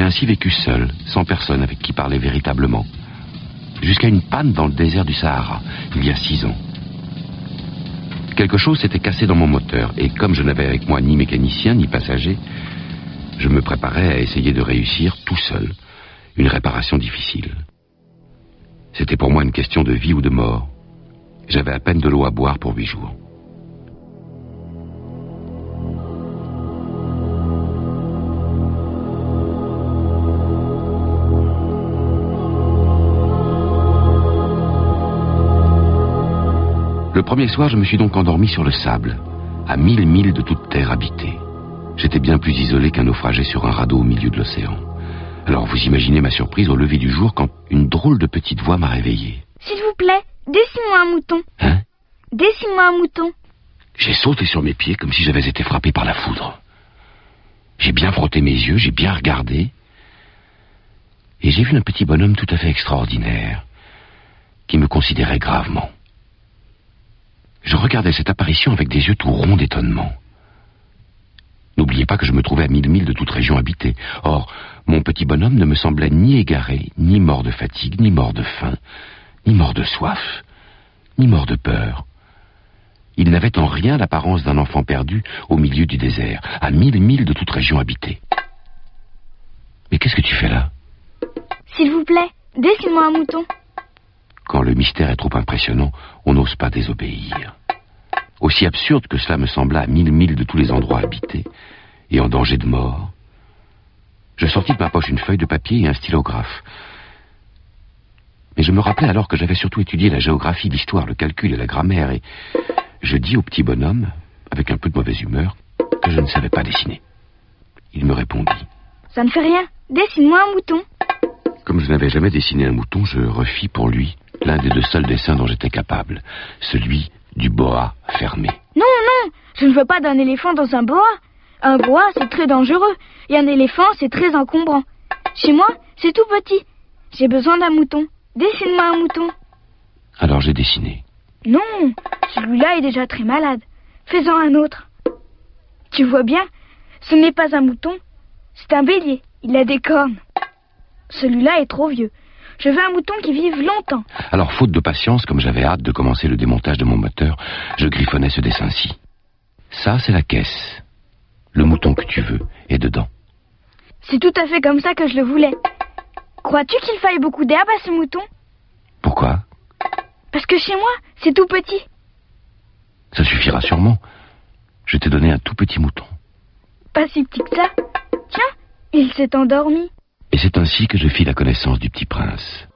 J'ai ainsi vécu seul, sans personne avec qui parler véritablement, jusqu'à une panne dans le désert du Sahara, il y a six ans. Quelque chose s'était cassé dans mon moteur, et comme je n'avais avec moi ni mécanicien ni passager, je me préparais à essayer de réussir tout seul une réparation difficile. C'était pour moi une question de vie ou de mort. J'avais à peine de l'eau à boire pour huit jours. Le premier soir, je me suis donc endormi sur le sable, à mille milles de toute terre habitée. J'étais bien plus isolé qu'un naufragé sur un radeau au milieu de l'océan. Alors vous imaginez ma surprise au lever du jour quand une drôle de petite voix m'a réveillé. S'il vous plaît, dessine-moi un mouton. Hein? Dessine-moi un mouton. J'ai sauté sur mes pieds comme si j'avais été frappé par la foudre. J'ai bien frotté mes yeux, j'ai bien regardé, et j'ai vu un petit bonhomme tout à fait extraordinaire, qui me considérait gravement. Je regardais cette apparition avec des yeux tout ronds d'étonnement. N'oubliez pas que je me trouvais à mille milles de toute région habitée. Or, mon petit bonhomme ne me semblait ni égaré, ni mort de fatigue, ni mort de faim, ni mort de soif, ni mort de peur. Il n'avait en rien l'apparence d'un enfant perdu au milieu du désert, à mille milles de toute région habitée. Mais qu'est-ce que tu fais là? S'il vous plaît, dessine-moi un mouton. Quand le mystère est trop impressionnant, on n'ose pas désobéir. Aussi absurde que cela me sembla à mille milles de tous les endroits habités, et en danger de mort, je sortis de ma poche une feuille de papier et un stylographe. Mais je me rappelais alors que j'avais surtout étudié la géographie, l'histoire, le calcul et la grammaire, et je dis au petit bonhomme, avec un peu de mauvaise humeur, que je ne savais pas dessiner. Il me répondit. Ça ne fait rien. Dessine-moi un mouton. Comme je n'avais jamais dessiné un mouton, je refis pour lui l'un des deux seuls dessins dont j'étais capable, celui du boa fermé. Non, non, je ne veux pas d'un éléphant dans un boa. Un boa, c'est très dangereux, et un éléphant, c'est très encombrant. Chez moi, c'est tout petit. J'ai besoin d'un mouton. Dessine-moi un mouton. Alors j'ai dessiné. Non, celui-là est déjà très malade. Fais-en un autre. Tu vois bien, ce n'est pas un mouton, c'est un bélier. Il a des cornes. Celui-là est trop vieux. Je veux un mouton qui vive longtemps. Alors, faute de patience, comme j'avais hâte de commencer le démontage de mon moteur, je griffonnais ce dessin-ci. Ça, c'est la caisse. Le mouton que tu veux est dedans. C'est tout à fait comme ça que je le voulais. Crois-tu qu'il faille beaucoup d'herbe à ce mouton? Pourquoi? Parce que chez moi, c'est tout petit. Ça suffira sûrement. Je t'ai donné un tout petit mouton. Pas si petit que ça. Tiens, il s'est endormi. C'est ainsi que je fis la connaissance du petit prince.